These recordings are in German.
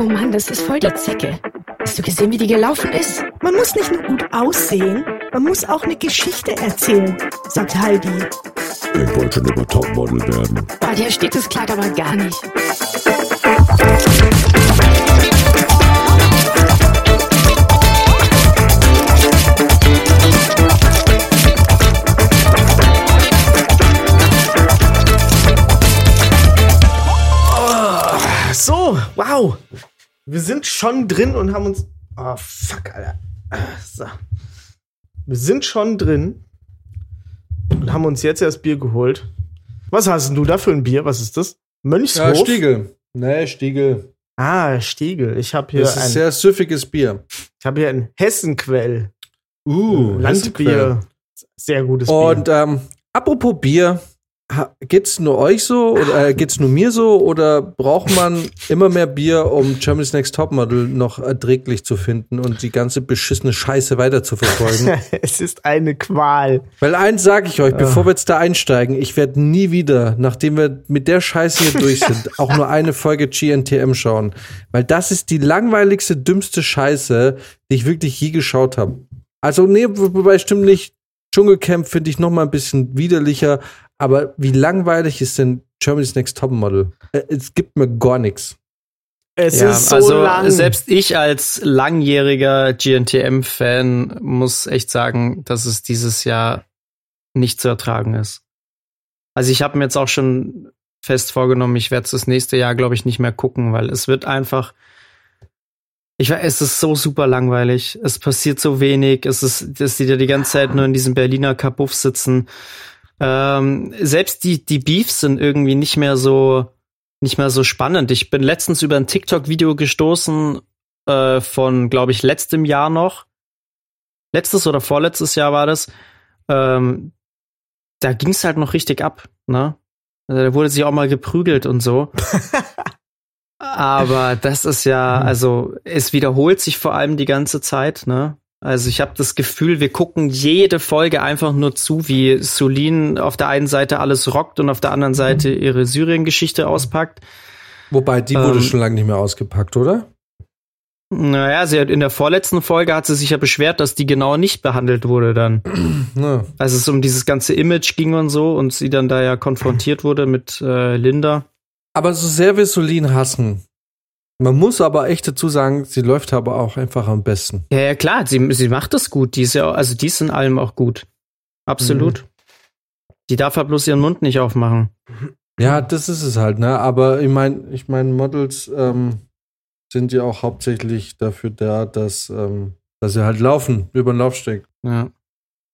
Oh Mann, das ist voll die Zecke. Hast du gesehen, wie die gelaufen ist? Man muss nicht nur gut aussehen, man muss auch eine Geschichte erzählen, sagt Heidi. Ich wollte schon immer Topmodel werden. Bei dir steht das Kleid aber gar nicht. So, wow. Wir sind schon drin und haben uns. Oh, fuck, Alter. So. Wir sind schon drin und haben uns jetzt erst Bier geholt. Was hast denn du da für ein Bier? Was ist das? Mönchshof? Ja, Stiegel. Nee, Stiegel. Ah, Stiegel. Ich habe hier Das ist ein, sehr süffiges Bier. ich habe hier ein Hessenquell. Uh, Landbier. Sehr gutes Und Bier. ähm, apropos Bier, geht's nur euch so oder äh, geht's nur mir so oder braucht man immer mehr Bier, um Germany's Next Topmodel noch erträglich zu finden und die ganze beschissene Scheiße weiter zu verfolgen? es ist eine Qual. Weil eins sage ich euch, bevor wir jetzt da einsteigen, ich werde nie wieder, nachdem wir mit der Scheiße hier durch sind, auch nur eine Folge GNTM schauen. Weil das ist die langweiligste, dümmste Scheiße, die ich wirklich je geschaut habe. Also, nee, wo- wobei stimmt nicht. Dschungelcamp finde ich noch mal ein bisschen widerlicher. Aber wie langweilig ist denn Germany's Next Topmodel? Äh, Es gibt mir gar nichts. Es Ja, ist so also lang. selbst ich als langjähriger GNTM-Fan muss echt sagen, dass es dieses Jahr nicht zu ertragen ist. Also ich habe mir jetzt auch schon fest vorgenommen, ich werde es das nächste Jahr, glaube ich, nicht mehr gucken, weil es wird einfach. Ich weiß, es ist so super langweilig. Es passiert so wenig. Es ist, dass die da die ganze Zeit nur in diesem Berliner Kabuff sitzen. Ähm, selbst die, die Beefs sind irgendwie nicht mehr so, nicht mehr so spannend. Ich bin letztens über ein TikTok-Video gestoßen äh, von, glaube ich, letztem Jahr noch. Letztes oder vorletztes Jahr war das. Ähm, da ging es halt noch richtig ab, ne? Also, da wurde sich auch mal geprügelt und so. Aber das ist ja, also es wiederholt sich vor allem die ganze Zeit, ne? Also ich habe das Gefühl, wir gucken jede Folge einfach nur zu, wie Solin auf der einen Seite alles rockt und auf der anderen Seite ihre Syrien-Geschichte auspackt. Wobei, die wurde Ähm, schon lange nicht mehr ausgepackt, oder? Naja, sie hat in der vorletzten Folge hat sie sich ja beschwert, dass die genau nicht behandelt wurde dann. Ja. Als es um dieses ganze Image ging und so und sie dann da ja konfrontiert wurde mit äh, Linda. Aber so sehr wir Solin hassen, man muss aber echt dazu sagen, sie läuft aber auch einfach am besten. Ja, ja klar, sie, sie macht das gut. Die ist ja, also die ist in allem auch gut. Absolut. Die darf halt bloß ihren Mund nicht aufmachen. Ja, das ist es halt, ne? Aber ich meine, ich meine, Models ähm, sind ja auch hauptsächlich dafür da, dass, ähm, dass sie halt laufen, über den Laufsteg. Ja.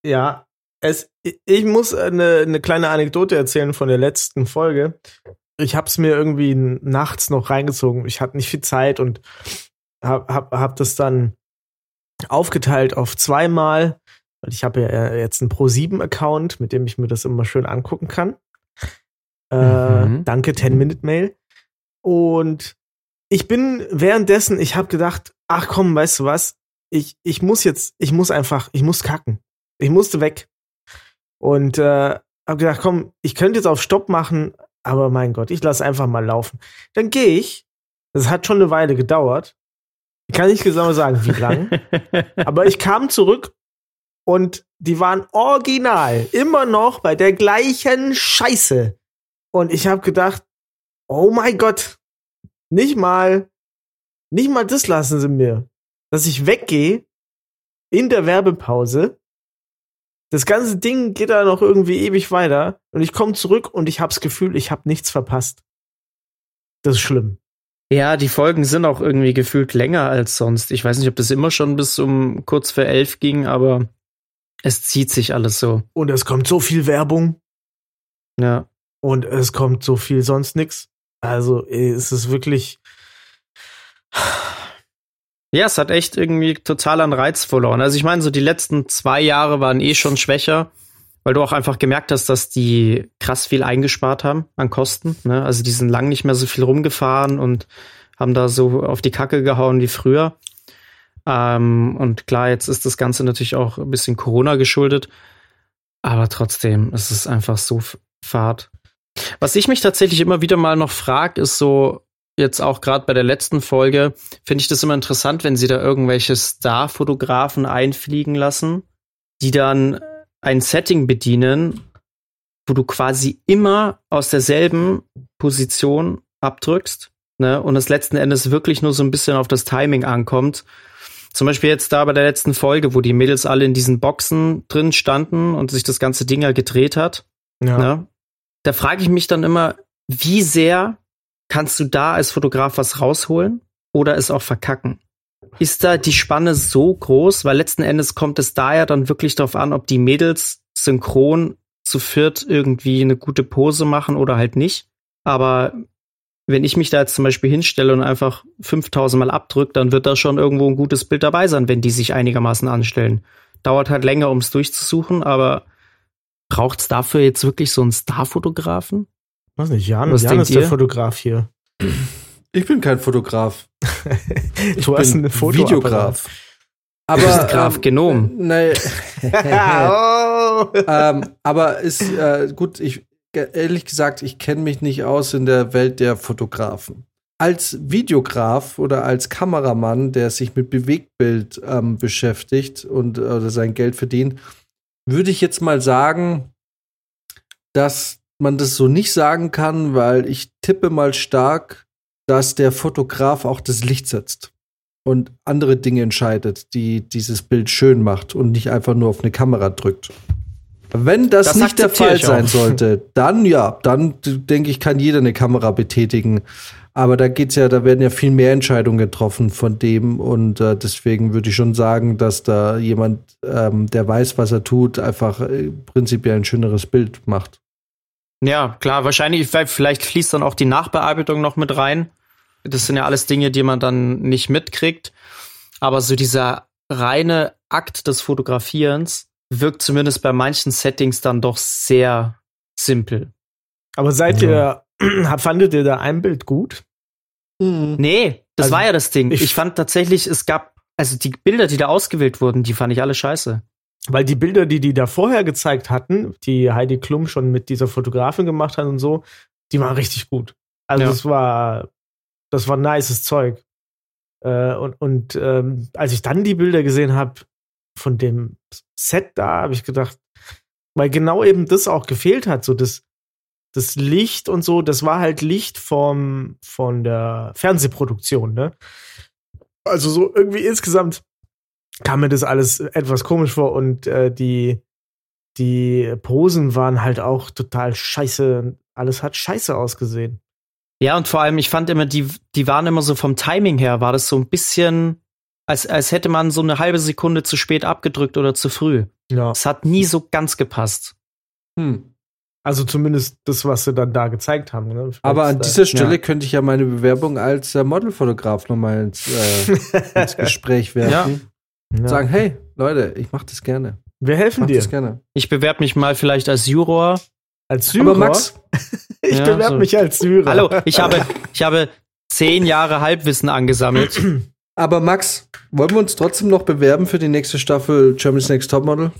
Ja, es, ich muss eine, eine kleine Anekdote erzählen von der letzten Folge. Ich habe es mir irgendwie nachts noch reingezogen. Ich hatte nicht viel Zeit und hab, hab, hab das dann aufgeteilt auf zweimal. Und ich habe ja jetzt einen Pro7-Account, mit dem ich mir das immer schön angucken kann. Äh, Mhm. Danke, 10-Minute-Mail. Und ich bin währenddessen, ich habe gedacht, ach komm, weißt du was? Ich, ich muss jetzt, ich muss einfach, ich muss kacken. Ich musste weg. Und äh, habe gedacht, komm, ich könnte jetzt auf Stopp machen, aber mein Gott, ich lasse einfach mal laufen. Dann gehe ich. Das hat schon eine Weile gedauert. Ich kann nicht genau sagen, wie lang. aber ich kam zurück und die waren original immer noch bei der gleichen Scheiße. Und ich habe gedacht, oh mein Gott, nicht mal, nicht mal das lassen sie mir, dass ich weggehe in der Werbepause. Das ganze Ding geht da noch irgendwie ewig weiter und ich komme zurück und ich habe das Gefühl, ich habe nichts verpasst. Das ist schlimm. Ja, die Folgen sind auch irgendwie gefühlt länger als sonst. Ich weiß nicht, ob das immer schon bis um kurz vor elf ging, aber es zieht sich alles so. Und es kommt so viel Werbung Ja. und es kommt so viel sonst nix. Also es ist wirklich. Ja, es hat echt irgendwie total an Reiz verloren. Also ich meine, so die letzten zwei Jahre waren eh schon schwächer, weil du auch einfach gemerkt hast, dass die krass viel eingespart haben an Kosten. Ne? Also die sind lang nicht mehr so viel rumgefahren und haben da so auf die Kacke gehauen wie früher. Ähm, und klar, jetzt ist das Ganze natürlich auch ein bisschen Corona geschuldet. Aber trotzdem, es ist einfach so fad. Was ich mich tatsächlich immer wieder mal noch frag, ist so, jetzt auch gerade bei der letzten Folge, finde ich das immer interessant, wenn sie da irgendwelche Star-Fotografen einfliegen lassen, die dann ein Setting bedienen, wo du quasi immer aus derselben Position abdrückst, ne? Und es letzten Endes wirklich nur so ein bisschen auf das Timing ankommt. Zum Beispiel jetzt da bei der letzten Folge, wo die Mädels alle in diesen Boxen drin standen und sich das ganze Ding ja gedreht hat. Ja. Ne? Da frage ich mich dann immer, wie sehr kannst du da als Fotograf was rausholen oder es auch verkacken? Ist da die Spanne so groß? Weil letzten Endes kommt es da ja dann wirklich darauf an, ob die Mädels synchron zu viert irgendwie eine gute Pose machen oder halt nicht. Aber wenn ich mich da jetzt zum Beispiel hinstelle und einfach 5000 Mal abdrücke, dann wird da schon irgendwo ein gutes Bild dabei sein, wenn die sich einigermaßen anstellen. Dauert halt länger, um es durchzusuchen, aber braucht es dafür jetzt wirklich so einen Starfotografen? Weiß nicht, Jan, Was Jan denkt ist der ihr? Fotograf hier. Ich bin kein Fotograf. Du hast bin eine Foto Videograf. Du bist Aber Graf ähm, Genom. Nee. oh. ähm, aber ist äh, gut, ich ehrlich gesagt, ich kenne mich nicht aus in der Welt der Fotografen. Als Videograf oder als Kameramann, der sich mit Bewegtbild ähm, beschäftigt und oder sein Geld verdient, würde ich jetzt mal sagen, dass man das so nicht sagen kann, weil ich tippe mal stark, dass der Fotograf auch das Licht setzt und andere Dinge entscheidet, die dieses Bild schön macht und nicht einfach nur auf eine Kamera drückt. Wenn das, Das nicht der Fall sein sollte, dann ja, dann denke ich, kann jeder eine Kamera betätigen. Aber da geht's ja, da werden ja viel mehr Entscheidungen getroffen von dem und äh, deswegen würde ich schon sagen, dass da jemand, ähm, der weiß, was er tut, einfach äh, prinzipiell ein schöneres Bild macht. Ja, klar, wahrscheinlich, vielleicht fließt dann auch die Nachbearbeitung noch mit rein. Das sind ja alles Dinge, die man dann nicht mitkriegt. Aber so dieser reine Akt des Fotografierens wirkt zumindest bei manchen Settings dann doch sehr simpel. Aber seid ihr, fandet ihr da ein Bild gut? Nee, das Also, war ja das Ding. ich- Ich, fand tatsächlich, es gab, also die Bilder, die da ausgewählt wurden, die fand ich alle scheiße. Weil die Bilder, die die da vorher gezeigt hatten, die Heidi Klum schon mit dieser Fotografin gemacht hat und so, die waren richtig gut. Also Ja. das war, das war nices Zeug. Äh, und und ähm, als ich dann die Bilder gesehen habe von dem Set da, habe ich gedacht, weil genau eben das auch gefehlt hat, so das, das Licht und so, das war halt Licht vom, von der Fernsehproduktion, ne? Also so irgendwie insgesamt kam mir das alles etwas komisch vor und äh, die, die Posen waren halt auch total scheiße. Alles hat scheiße ausgesehen. Ja, und vor allem, ich fand immer, die, die waren immer so vom Timing her, war das so ein bisschen, als, als hätte man so eine halbe Sekunde zu spät abgedrückt oder zu früh. Ja. Es hat nie so ganz gepasst. Hm. Also zumindest das, was sie dann da gezeigt haben. Ne? Aber an dieser Stelle ja. könnte ich ja meine Bewerbung als äh, Modelfotograf nochmal ins, äh, ins Gespräch werfen. äh, ja. Sagen, hey, Leute, ich mache das gerne. Wir Ich helfen mach dir. das gerne. Ich bewerbe mich mal vielleicht als Juror. Als Syrer. Aber Max, ich Ja, bewerbe so. mich als Syrer. Hallo, ich habe, ich habe zehn Jahre Halbwissen angesammelt. aber Max, wollen wir uns trotzdem noch bewerben für die nächste Staffel Germany's Next Topmodel?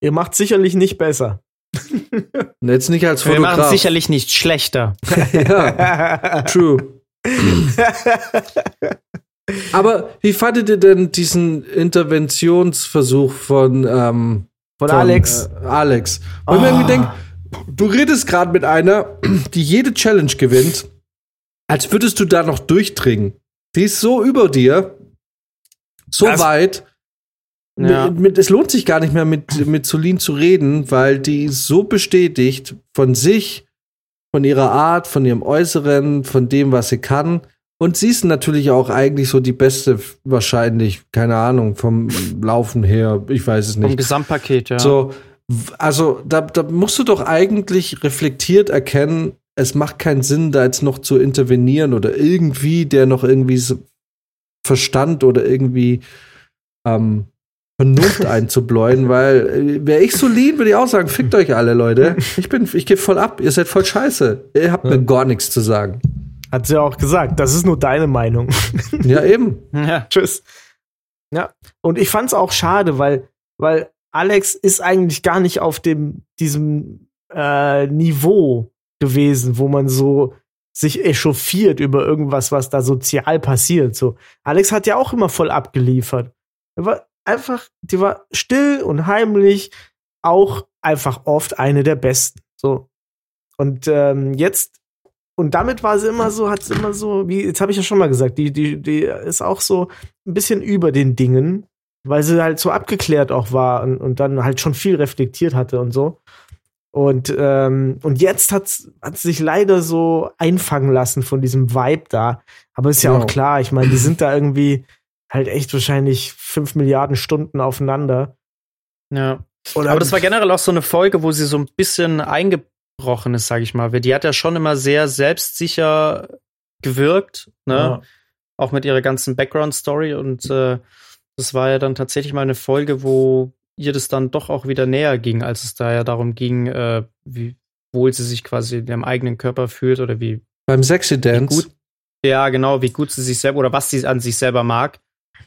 Ihr macht sicherlich nicht besser. Jetzt nicht als Wir machen Fotograf. es sicherlich nicht schlechter. ja, true. Aber wie fandet ihr denn diesen Interventionsversuch von, ähm, Von Alex. Äh, Alex. Weil man Ah. irgendwie denkt, du redest gerade mit einer, die jede Challenge gewinnt, als würdest du da noch durchdringen. Die ist so über dir, so Das- weit. Ja. Mit, mit, es lohnt sich gar nicht mehr mit, mit Solin zu reden, weil die so bestätigt von sich, von ihrer Art, von ihrem Äußeren, von dem, was sie kann. Und sie ist natürlich auch eigentlich so die beste, wahrscheinlich, keine Ahnung, vom Laufen her, ich weiß es Vom nicht. Gesamtpaket, ja. So, also da, da musst du doch eigentlich reflektiert erkennen, es macht keinen Sinn, da jetzt noch zu intervenieren oder irgendwie der noch irgendwie Verstand oder irgendwie ähm, Vernunft einzubläuen, weil äh, wäre ich so lieb, würde ich auch sagen, fickt euch alle, Leute. Ich bin, ich gehe voll ab, ihr seid voll scheiße. Ihr habt mir gar nichts zu sagen. Hat sie auch gesagt. Das ist nur deine Meinung. Ja, eben. ja. Tschüss. Ja. Und ich fand's auch schade, weil, weil Alex ist eigentlich gar nicht auf dem, diesem äh, Niveau gewesen, wo man so sich echauffiert über irgendwas, was da sozial passiert. So, Alex hat ja auch immer voll abgeliefert. Er war einfach, die war still und heimlich, auch einfach oft eine der besten. So. Und ähm, jetzt, und damit war sie immer so, hat sie immer so, wie, jetzt habe ich ja schon mal gesagt, die, die, die ist auch so ein bisschen über den Dingen, weil sie halt so abgeklärt auch war und, und dann halt schon viel reflektiert hatte und so. Und, ähm, und jetzt hat hat sich leider so einfangen lassen von diesem Vibe da. Aber ist ja Genau. auch klar, ich meine, die sind da irgendwie halt echt wahrscheinlich fünf Milliarden Stunden aufeinander. Ja. Oder Aber das war generell auch so eine Folge, wo sie so ein bisschen eingebrochen ist, sag ich mal. Die hat ja schon immer sehr selbstsicher gewirkt, ne? Ja. Auch mit ihrer ganzen Background-Story. Und äh, das war ja dann tatsächlich mal eine Folge, wo ihr das dann doch auch wieder näher ging, als es da ja darum ging, äh, wie wohl sie sich quasi in ihrem eigenen Körper fühlt oder wie, Beim Sexy Dance. gut, ja, genau, wie gut sie sich selber oder was sie an sich selber mag.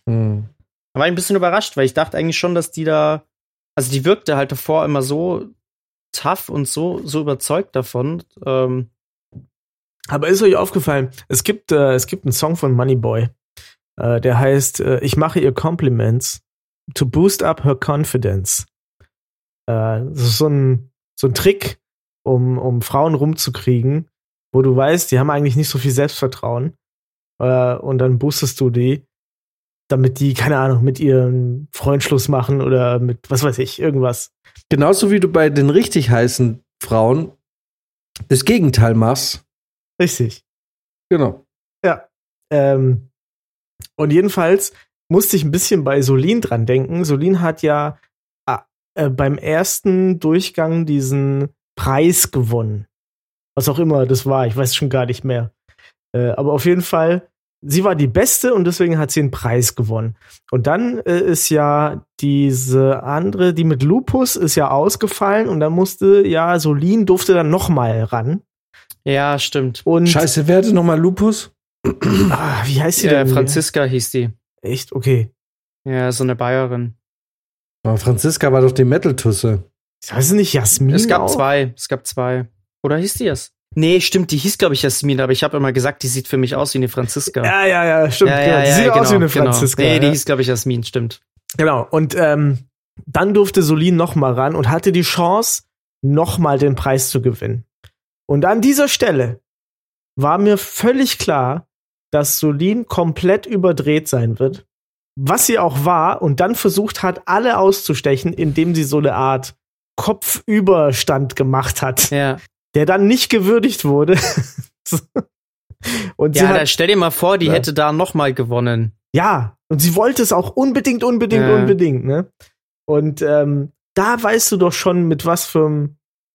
Hm. Da war ich ein bisschen überrascht, weil ich dachte eigentlich schon, dass die da, also die wirkte halt davor immer so tough und so, so überzeugt davon. Ähm, Aber ist euch aufgefallen, es gibt, äh, es gibt einen Song von Moneyboy, äh, der heißt äh, Ich mache ihr Compliments to boost up her confidence. Äh, das ist so ein, so ein Trick, um, um Frauen rumzukriegen, wo du weißt, die haben eigentlich nicht so viel Selbstvertrauen. Äh, und dann boostest du die, damit die, keine Ahnung, mit ihren Freund Schluss machen oder mit, was weiß ich, irgendwas. Genauso wie du bei den richtig heißen Frauen das Gegenteil machst. Richtig. Genau. Ja. Ähm, und jedenfalls musste ich ein bisschen bei Solin dran denken. Solin hat ja ah, äh, beim ersten Durchgang diesen Preis gewonnen. Was auch immer das war, ich weiß schon gar nicht mehr. Äh, aber auf jeden Fall, sie war die Beste und deswegen hat sie einen Preis gewonnen. Und dann äh, ist ja diese andere, die mit Lupus, ist ja ausgefallen und dann musste ja Solin durfte dann noch mal ran. ja, stimmt. Und Scheiße, wer hatte nochmal Lupus? ah, wie heißt sie Ja, denn? Franziska hieß die. Echt? Okay. Ja, so eine Bayerin. Aber Franziska war doch die Metal-Tusse. Heißt es nicht Jasmin? es gab auch? zwei. Es gab zwei. Oder hieß die es? Nee, stimmt, die hieß, glaube ich, Jasmin, aber ich habe immer gesagt, die sieht für mich aus wie eine Franziska. Ja, ja, ja, stimmt. genau. Die sieht aus wie eine Franziska. Nee, die ja. hieß, glaube ich, Jasmin, stimmt. Genau. Und ähm, dann durfte Solin noch mal ran und hatte die Chance, noch mal den Preis zu gewinnen. Und an dieser Stelle war mir völlig klar, dass Solin komplett überdreht sein wird. Was sie auch war und dann versucht hat, alle auszustechen, indem sie so eine Art Kopfüberstand gemacht hat, Ja, der dann nicht gewürdigt wurde. und sie ja hat stell dir mal vor, die Ja. hätte da noch mal gewonnen. Ja, und sie wollte es auch unbedingt, unbedingt, Ja. unbedingt, ne? Und ähm, da weißt du doch schon, mit was für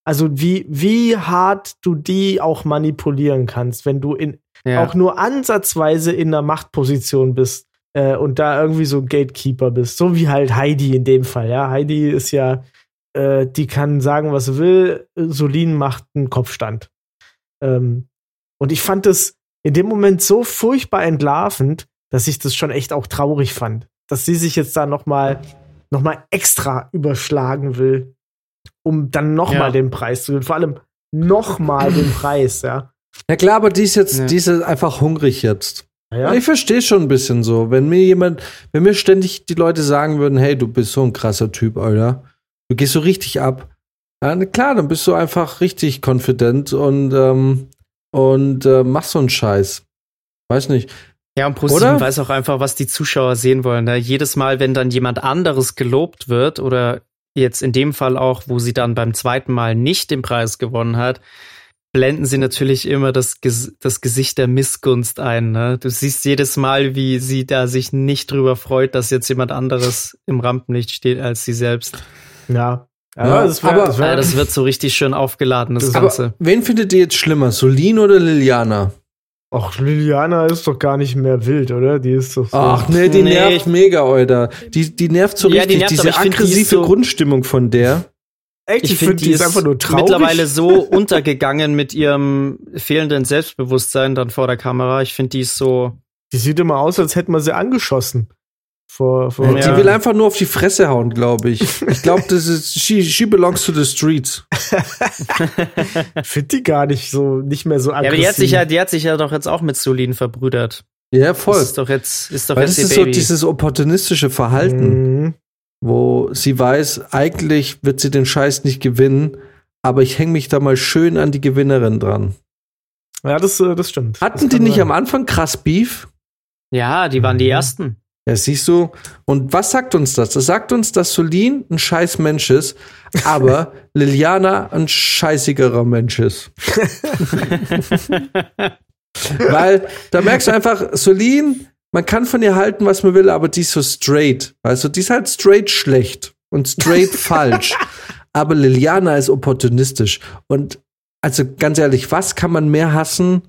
also wie, wie hart du die auch manipulieren kannst, wenn du in Ja. auch nur ansatzweise in einer Machtposition bist äh, und da irgendwie so ein Gatekeeper bist. So wie halt Heidi in dem Fall, ja. Heidi ist ja, äh, die kann sagen, was sie will, Solin macht einen Kopfstand. Ähm, und ich fand das in dem Moment so furchtbar entlarvend, dass ich das schon echt auch traurig fand. Dass sie sich jetzt da noch mal, noch mal extra überschlagen will, um dann noch Ja. mal den Preis zu gewinnen. Vor allem noch mal den Preis, ja. Ja klar, aber die ist jetzt, Ja. die ist jetzt einfach hungrig jetzt. Ja, Ich verstehe schon ein bisschen so. Wenn mir jemand, wenn mir ständig die Leute sagen würden, hey, du bist so ein krasser Typ, Alter. Du gehst so richtig ab. Ja, na klar, dann bist du einfach richtig confident und, ähm, und äh, machst so einen Scheiß. Weiß nicht. Ja, und ProSieben weiß auch einfach, was die Zuschauer sehen wollen. Ne? Jedes Mal, wenn dann jemand anderes gelobt wird oder jetzt in dem Fall auch, wo sie dann beim zweiten Mal nicht den Preis gewonnen hat, blenden sie natürlich immer das, Ges das Gesicht der Missgunst ein. Ne? Du siehst jedes Mal, wie sie da sich nicht drüber freut, dass jetzt jemand anderes im Rampenlicht steht als sie selbst. Ja. Ja, Ja, das, wär, aber- das, wär, das wird so richtig schön aufgeladen, das, Das- Ganze. Aber wen findet ihr jetzt schlimmer, Solin oder Liliana? Ach, Liliana ist doch gar nicht mehr wild, oder? Die ist doch so. Ach nee, die Nee, nervt mega, Alter. Die, die nervt so Ja, die richtig. nervt, aber Diese ich find, die aggressive so- Grundstimmung von der. echt, ich, find, finde, die ist einfach nur traurig. mittlerweile so untergegangen mit ihrem fehlenden Selbstbewusstsein dann vor der Kamera. Ich finde, die ist so. Die sieht immer aus, als hätten wir sie angeschossen. Vor, vor, Die will einfach nur auf die Fresse hauen, glaube ich. Ich glaube, das ist she, she belongs to the streets. Finde die gar nicht so, nicht mehr so Ja, aggressiv. aber die hat sich ja, die hat sich ja doch jetzt auch mit Solin verbrüdert. Ja, voll. Das ist doch jetzt, ist doch Weil jetzt das ihr ist so Baby. dieses opportunistische Verhalten, Mhm. wo sie weiß, eigentlich wird sie den Scheiß nicht gewinnen, aber ich hänge mich da mal schön an die Gewinnerin dran. Ja, das, äh, das stimmt. Hatten das die nicht sein. am Anfang krass Beef? ja, die waren die Mhm. ersten. Ja, siehst du. Und was sagt uns das? Das sagt uns, dass Solin ein scheiß Mensch ist, aber Liliana ein scheißigerer Mensch ist. Weil da merkst du einfach, Solin, man kann von ihr halten, was man will, aber die ist so straight. Also die ist halt straight schlecht und straight falsch. Aber Liliana ist opportunistisch. Und also ganz ehrlich, was kann man mehr hassen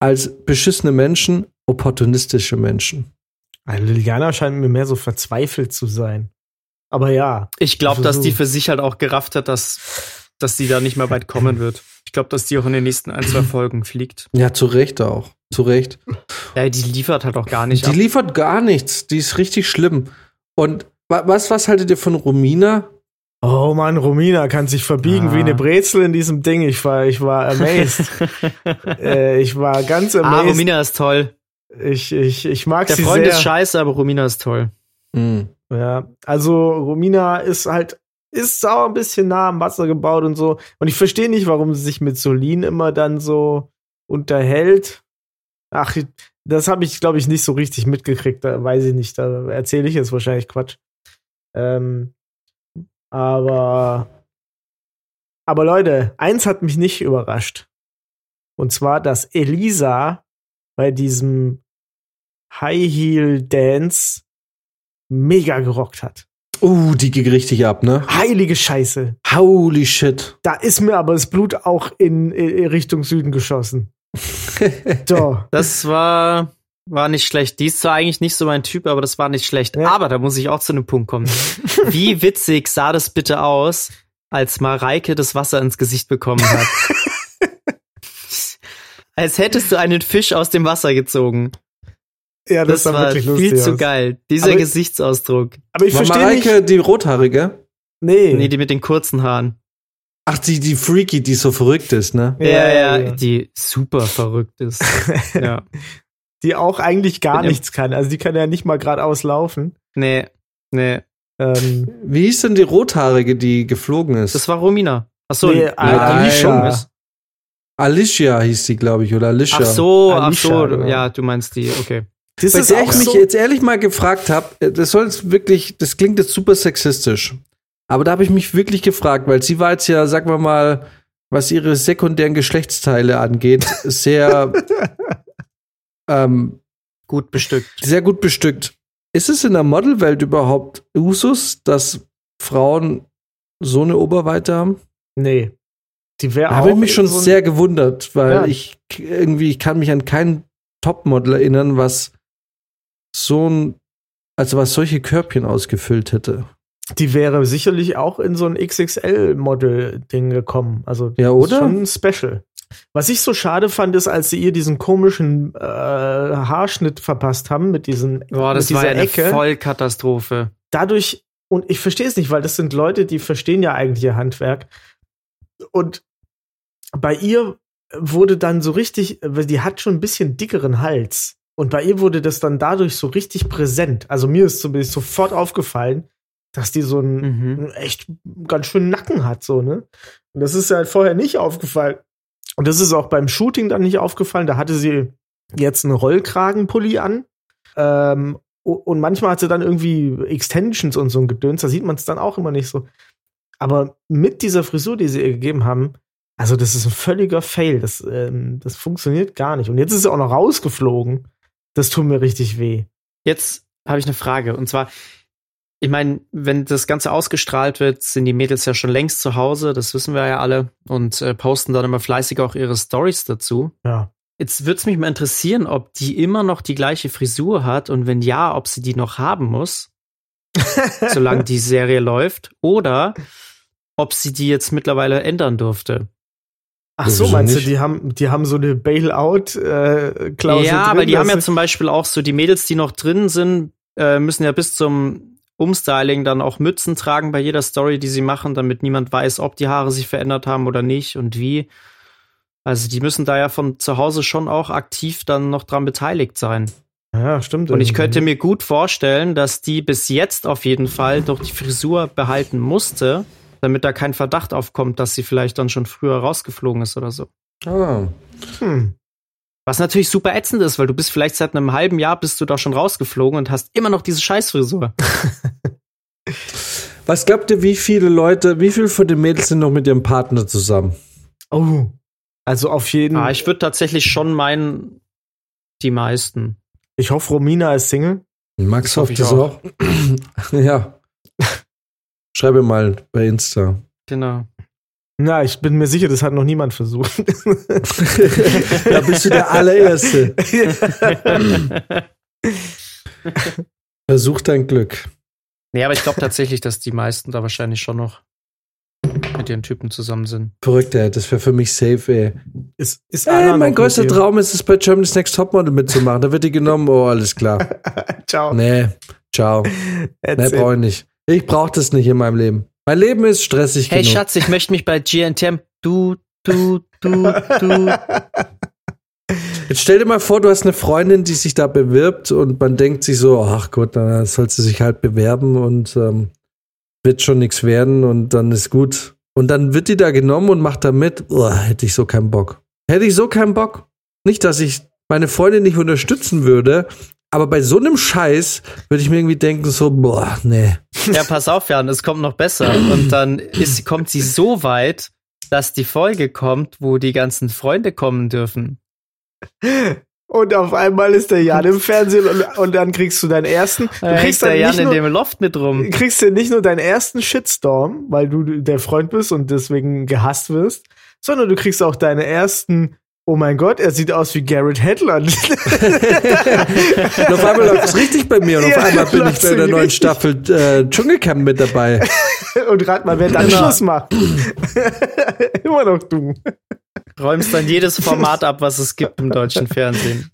als beschissene Menschen, opportunistische Menschen? Also Liliana scheint mir mehr so verzweifelt zu sein. Aber ja. Ich glaube, dass So. die für sich halt auch gerafft hat, dass, dass die da nicht mehr weit kommen wird. Ich glaube, dass die auch in den nächsten ein, zwei Folgen fliegt. Ja, zu Recht auch. Zu Recht. Ja, die liefert halt auch gar nicht Die ab. liefert gar nichts. Die ist richtig schlimm. Und wa- was, was haltet ihr von Romina? Oh Mann, Romina kann sich verbiegen Ah. wie eine Brezel in diesem Ding. Ich war, ich war amazed. äh, ich war ganz ah, amazed. Romina ist toll. Ich, ich, ich mag Der sie Freund sehr. ist scheiße, aber Romina ist toll. Hm. Ja, also Romina ist halt, ist auch ein bisschen nah am Wasser gebaut und so. Und ich verstehe nicht, warum sie sich mit Solin immer dann so unterhält. Ach, das habe ich, glaube ich, nicht so richtig mitgekriegt. Da weiß ich nicht. Da erzähle ich jetzt wahrscheinlich Quatsch. Ähm, aber, aber Leute, eins hat mich nicht überrascht. Und zwar, dass Elisa bei diesem High Heel Dance mega gerockt hat. Uh, die ging richtig ab, ne? Heilige Scheiße. Holy shit. Da ist mir aber das Blut auch in, in Richtung Süden geschossen. So. Das war, war nicht schlecht. Die ist zwar eigentlich nicht so mein Typ, aber das war nicht schlecht. Ja. Aber da muss ich auch zu einem Punkt kommen. Wie witzig sah das bitte aus, als Mareike das Wasser ins Gesicht bekommen hat? als hättest du einen Fisch aus dem Wasser gezogen. Ja, das, Das, sah war wirklich viel lustig zu aus. geil. Dieser Aber- Gesichtsausdruck. Aber ich War verstehe nicht. Mareike die Rothaarige? Nee. Nee, die mit den kurzen Haaren. Ach, die, die Freaky, die so verrückt ist, ne? Ja, ja, die super verrückt ist. ja. Die auch eigentlich gar Bin nichts kann. Also die kann ja nicht mal geradeaus laufen. Nee, nee. Ähm, Wie hieß denn die Rothaarige, die geflogen ist? Das war Romina. Ach so, Nee, die Alicia. Alicia hieß die, glaube ich, oder Alicia. Ach so, ach Alicia, so, genau. ja, du meinst die, okay. Das Bei der ich mich so. jetzt ehrlich mal gefragt habe, das soll jetzt wirklich, das klingt jetzt super sexistisch. Aber da habe ich mich wirklich gefragt, weil sie war jetzt ja, sagen wir mal, was ihre sekundären Geschlechtsteile angeht, sehr, ähm, Gut bestückt. sehr gut bestückt. Ist es in der Modelwelt überhaupt Usus, dass Frauen so eine Oberweite haben? Nee. Die wäre habe ich mich schon so sehr gewundert, weil Ja. ich irgendwie, ich kann mich an kein Topmodel erinnern, was so ein, also was solche Körbchen ausgefüllt hätte. Die wäre sicherlich auch in so ein XXL-Model-Ding gekommen. Also Ja, das ist oder? schon special. Was ich so schade fand, ist, als sie ihr diesen komischen äh, Haarschnitt verpasst haben mit diesen Boah, das mit war dieser eine Ecke. Vollkatastrophe. dadurch, und ich verstehe es nicht, weil das sind Leute, die verstehen ja eigentlich ihr Handwerk. Und bei ihr wurde dann so richtig, weil die hat schon ein bisschen dickeren Hals. Und bei ihr wurde das dann dadurch so richtig präsent. Also mir ist zumindest sofort aufgefallen, dass die so einen, Mhm. echt ganz schönen Nacken hat, so, ne? Und das ist halt vorher nicht aufgefallen. Und das ist auch beim Shooting dann nicht aufgefallen. Da hatte sie jetzt einen Rollkragenpulli an. Ähm, und manchmal hat sie dann irgendwie Extensions und so ein Gedöns. Da sieht man es dann auch immer nicht so. Aber mit dieser Frisur, die sie ihr gegeben haben, also das ist ein völliger Fail. Das, ähm, das funktioniert gar nicht. Und jetzt ist sie auch noch rausgeflogen. Das tut mir richtig weh. Jetzt habe ich eine Frage. Und zwar, ich meine, wenn das Ganze ausgestrahlt wird, sind die Mädels ja schon längst zu Hause, das wissen wir ja alle, und äh, posten dann immer fleißig auch ihre Stories dazu. Ja. Jetzt würde es mich mal interessieren, ob die immer noch die gleiche Frisur hat und wenn ja, ob sie die noch haben muss, solange die Serie läuft, oder ob sie die jetzt mittlerweile ändern durfte. Ach so, meinst nicht? du, die haben, die haben so eine Bailout-Klausel? ja, drin, aber die haben ja zum Beispiel auch so die Mädels, die noch drin sind, äh, müssen ja bis zum Umstyling dann auch Mützen tragen bei jeder Story, die sie machen, damit niemand weiß, ob die Haare sich verändert haben oder nicht und wie. Also die müssen da ja von zu Hause schon auch aktiv dann noch dran beteiligt sein. Ja, stimmt. Und ich könnte mir gut vorstellen, dass die bis jetzt auf jeden Fall doch die Frisur behalten musste, damit da kein Verdacht aufkommt, dass sie vielleicht dann schon früher rausgeflogen ist oder so. Ah. Hm. Was natürlich super ätzend ist, weil du bist vielleicht seit einem halben Jahr bist du da schon rausgeflogen und hast immer noch diese Scheißfrisur. Was glaubt ihr, wie viele Leute, wie viele von den Mädels sind noch mit ihrem Partner zusammen? Oh. Also auf jeden Ah, ich würde tatsächlich schon meinen, die meisten. Ich hoffe, Romina ist Single. Max hofft es auch. ja. Schreibe mal bei Insta. Genau. Na, ich bin mir sicher, das hat noch niemand versucht. da bist du der allererste. Versuch dein Glück. nee, aber ich glaube tatsächlich, dass die meisten da wahrscheinlich schon noch mit ihren Typen zusammen sind. Verrückt, ey. Das wäre für mich safe, ey. ist, ist Ey, mein größter? Traum ist es, bei Germany's Next Topmodel mitzumachen. Da wird die genommen. Oh, alles klar. Ciao. Nee, ciao. Nee, Erzähl. brauche ich nicht. Ich brauche das nicht in meinem Leben. Mein Leben ist stressig Hey genug. Schatz, ich möchte mich bei GNTM. Du, du, du, du. Jetzt stell dir mal vor, du hast eine Freundin, die sich da bewirbt und man denkt sich so, ach Gott, dann soll sie sich halt bewerben und ähm, wird schon nichts werden und dann ist gut. Und dann wird die da genommen und macht da mit. Oh, hätte ich so keinen Bock. Hätte ich so keinen Bock. Nicht, dass ich meine Freundin nicht unterstützen würde, aber bei so einem Scheiß würde ich mir irgendwie denken, so, boah, nee. Ja, pass auf, Jan, es kommt noch besser. Und dann ist, kommt sie so weit, dass die Folge kommt, wo die ganzen Freunde kommen dürfen. Und auf einmal ist der Jan im Fernsehen und, und dann kriegst du deinen ersten. Du Da kriegst der Jan nicht in nur, dem Loft mit rum. kriegst du nicht nur deinen ersten Shitstorm, weil du der Freund bist und deswegen gehasst wirst, sondern du kriegst auch deine ersten Oh mein Gott, er sieht aus wie Garrett Hedlund. Und auf einmal läuft es richtig bei mir und auf Ja, einmal bin ich bei der neuen richtig. Staffel äh, Dschungelcamp mit dabei. und rat mal, wer dann Genau. Schluss macht. Immer noch du. Räumst dann jedes Format ab, was es gibt im deutschen Fernsehen.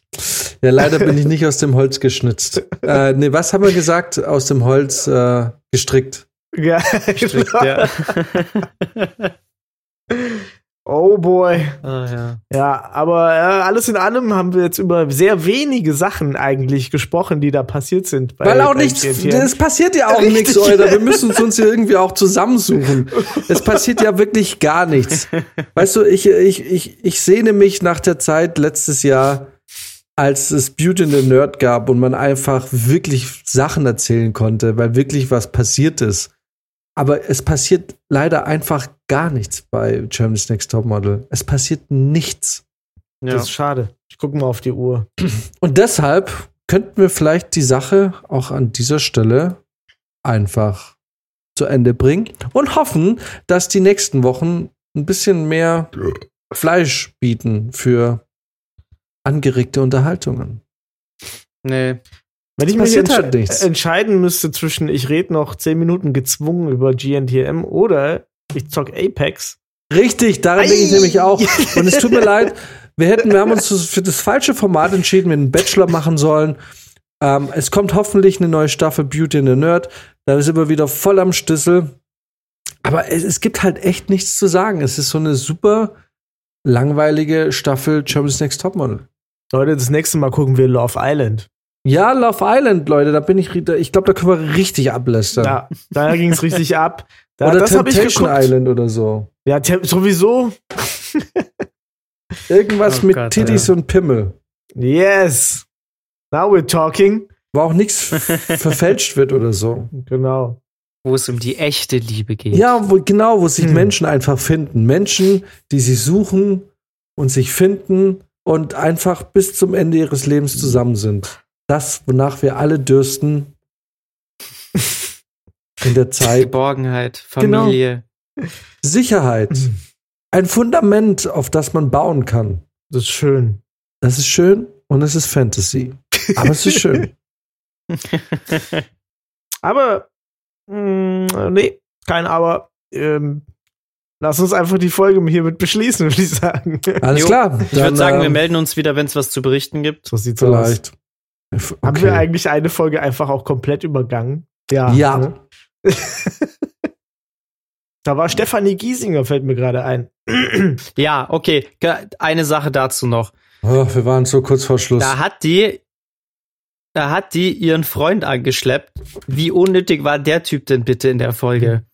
Ja, leider bin ich nicht aus dem Holz geschnitzt. Äh, nee, was haben wir gesagt? Aus dem Holz äh, gestrickt. Ja, Strikt, genau. ja. Oh boy. Ah, ja. Ja, aber äh, alles in allem haben wir jetzt über sehr wenige Sachen eigentlich gesprochen, die da passiert sind. bei- Weil auch nichts, es passiert ja auch nichts, Alter. Wir müssen es uns hier irgendwie auch zusammensuchen. Es passiert ja wirklich gar nichts. Weißt du, ich, ich, ich, ich sehne mich nach der Zeit letztes Jahr, als es Beauty in the Nerd gab und man einfach wirklich Sachen erzählen konnte, weil wirklich was passiert ist. Aber es passiert leider einfach gar nichts bei Germany's Next Topmodel. Es passiert nichts. ja. Das ist schade. Ich gucke mal auf die Uhr. Und deshalb könnten wir vielleicht die Sache auch an dieser Stelle einfach zu Ende bringen und hoffen, dass die nächsten Wochen ein bisschen mehr Fleisch bieten für angeregte Unterhaltungen. Nee. Wenn ich Es mich entsch halt entscheiden müsste zwischen, ich rede noch 10 Minuten gezwungen über GNTM oder ich zock Apex. Richtig, daran denke ich nämlich auch. Und es tut mir leid, wir hätten, wir haben uns für das falsche Format entschieden, wir einen Bachelor machen sollen. Ähm, es kommt hoffentlich eine neue Staffel Beauty in the Nerd. Da sind wir wieder voll am Stissel. Aber es, es gibt halt echt nichts zu sagen. Es ist so eine super langweilige Staffel Germany's Next Topmodel. Leute, das nächste Mal gucken wir Love Island. Ja, Love Island, Leute, da bin ich, ich glaube, da können wir richtig ablästern. Ja, da ging es richtig ab. Da, oder das habe ich Temptation. Island oder so. Ja, sowieso. Irgendwas Oh mit Gott, Titties und Pimmel. Yes. Now we're talking. Wo auch nichts verfälscht wird oder so. Genau. Wo es um die echte Liebe geht. Ja, wo, genau, wo sich Hm. Menschen einfach finden. Menschen, die sich suchen und sich finden und einfach bis zum Ende ihres Lebens zusammen sind. Das, wonach wir alle dürsten in der Zeit. Geborgenheit, Genau. Familie. Sicherheit. Ein Fundament, auf das man bauen kann. Das ist schön. Das ist schön und es ist Fantasy. Aber es ist schön. Aber, mh, nee, kein Aber. Ähm, lass uns einfach die Folge hiermit beschließen, würde ich sagen. Alles Jo. klar. Ich würde sagen, wir ähm, melden uns wieder, wenn es was zu berichten gibt. So sieht's aus. Okay. Haben wir eigentlich eine Folge einfach auch komplett übergangen? Ja. Ja. Ne? da war Stefanie Giesinger, fällt mir gerade ein. Ja, okay. Eine Sache dazu noch. Oh, wir waren so kurz vor Schluss. Da hat die, da hat die ihren Freund angeschleppt. Wie unnötig war der Typ denn bitte in der Folge?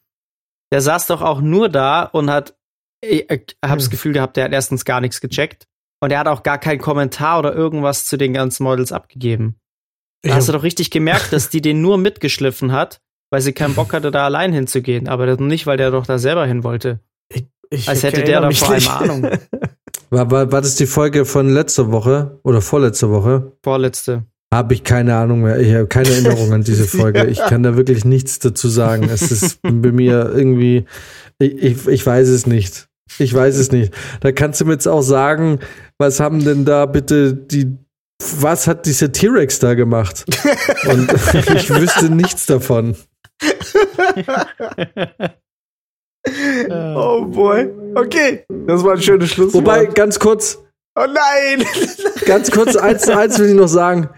Der saß doch auch nur da und hat, ich, ich hab's Hm. Gefühl gehabt, der hat erstens gar nichts gecheckt. Und er hat auch gar keinen Kommentar oder irgendwas zu den ganzen Models abgegeben. Da hast du doch richtig gemerkt, dass die den nur mitgeschliffen hat, weil sie keinen Bock hatte, da allein hinzugehen. Aber nicht, weil der doch da selber hin wollte. Ich Als hätte der da vor allem. Ahnung. War, war, war das die Folge von letzter Woche oder vorletzter Woche? Vorletzte. Habe ich keine Ahnung mehr. Ich habe keine Erinnerung an diese Folge. Ich kann da wirklich nichts dazu sagen. Es ist bei mir irgendwie, ich, ich, ich weiß es nicht. Ich weiß es nicht. Da kannst du mir jetzt auch sagen, was haben denn da bitte die, was hat dieser T-Rex da gemacht? Und ich wüsste nichts davon. Oh boy. Okay, das war ein schönes Schlusswort. Wobei, ganz kurz, oh nein! ganz kurz, eins, eins will ich noch sagen.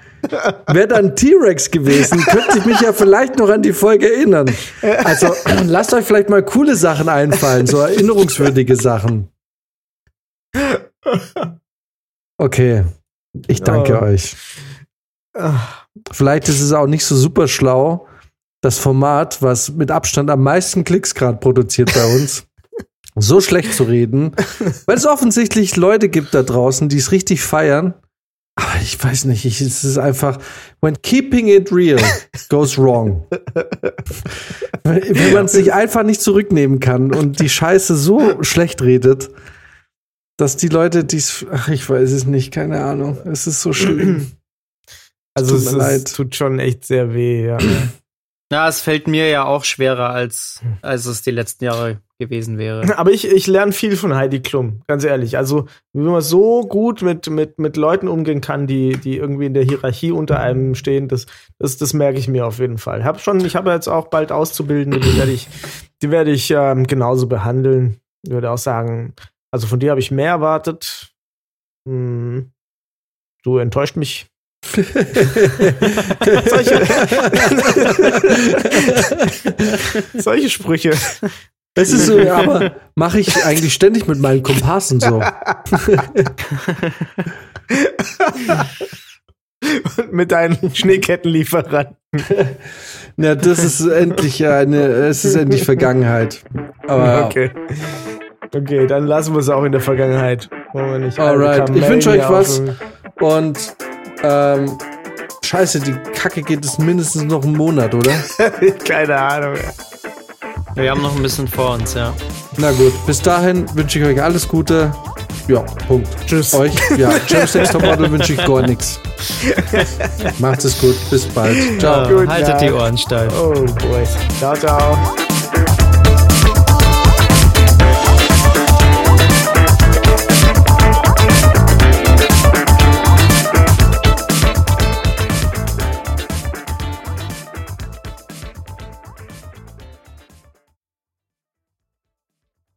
Wäre dann T-Rex gewesen, könnte ich mich ja vielleicht noch an die Folge erinnern. Also lasst euch vielleicht mal coole Sachen einfallen, so erinnerungswürdige Sachen. Okay, ich danke Oh. euch. Ah, Vielleicht ist es auch nicht so super schlau, das Format, was mit Abstand am meisten Klicks gerade produziert bei uns, so schlecht zu reden, weil es offensichtlich Leute gibt da draußen, die es richtig feiern. Aber ich weiß nicht, ich, es ist einfach, when keeping it real goes wrong. Wenn man es sich einfach nicht zurücknehmen kann und die Scheiße so schlecht redet, dass die Leute dies, ach, ich weiß es nicht, keine Ahnung. Es ist so schlimm. Also Tut es, mir es leid. tut schon echt sehr weh, ja. Ja, es fällt mir ja auch schwerer, als, als es die letzten Jahre gewesen wäre. Aber ich, ich lerne viel von Heidi Klum, ganz ehrlich. Also, wie man so gut mit, mit, mit Leuten umgehen kann, die, die irgendwie in der Hierarchie unter einem stehen, das, das, das merke ich mir auf jeden Fall. Hab schon, ich habe jetzt auch bald Auszubildende, die werde ich, die werde ich ähm, genauso behandeln. Ich würde auch sagen, also von dir habe ich mehr erwartet. Hm, du enttäuscht mich. Solche, solche Sprüche. Es ist so, ja, aber mache ich eigentlich ständig mit meinen Komparsen so. Und mit deinen Schneekettenlieferanten. Ja, das ist endlich eine, es ist endlich Vergangenheit. Aber Okay. Okay, dann lassen wir es auch in der Vergangenheit. Alright, ich wünsche euch was. und ähm, Scheiße, die Kacke geht es mindestens noch einen Monat, oder? Keine Ahnung. Wir haben noch ein bisschen vor uns, ja. Na gut, bis dahin wünsche ich euch alles Gute. Ja, Punkt. Tschüss. Euch, ja, Sex Topmodel wünsche ich gar nichts. Macht es gut, bis bald. Ciao. Ja, Gut, haltet ja. die Ohren steif. Oh boy. Ciao, ciao.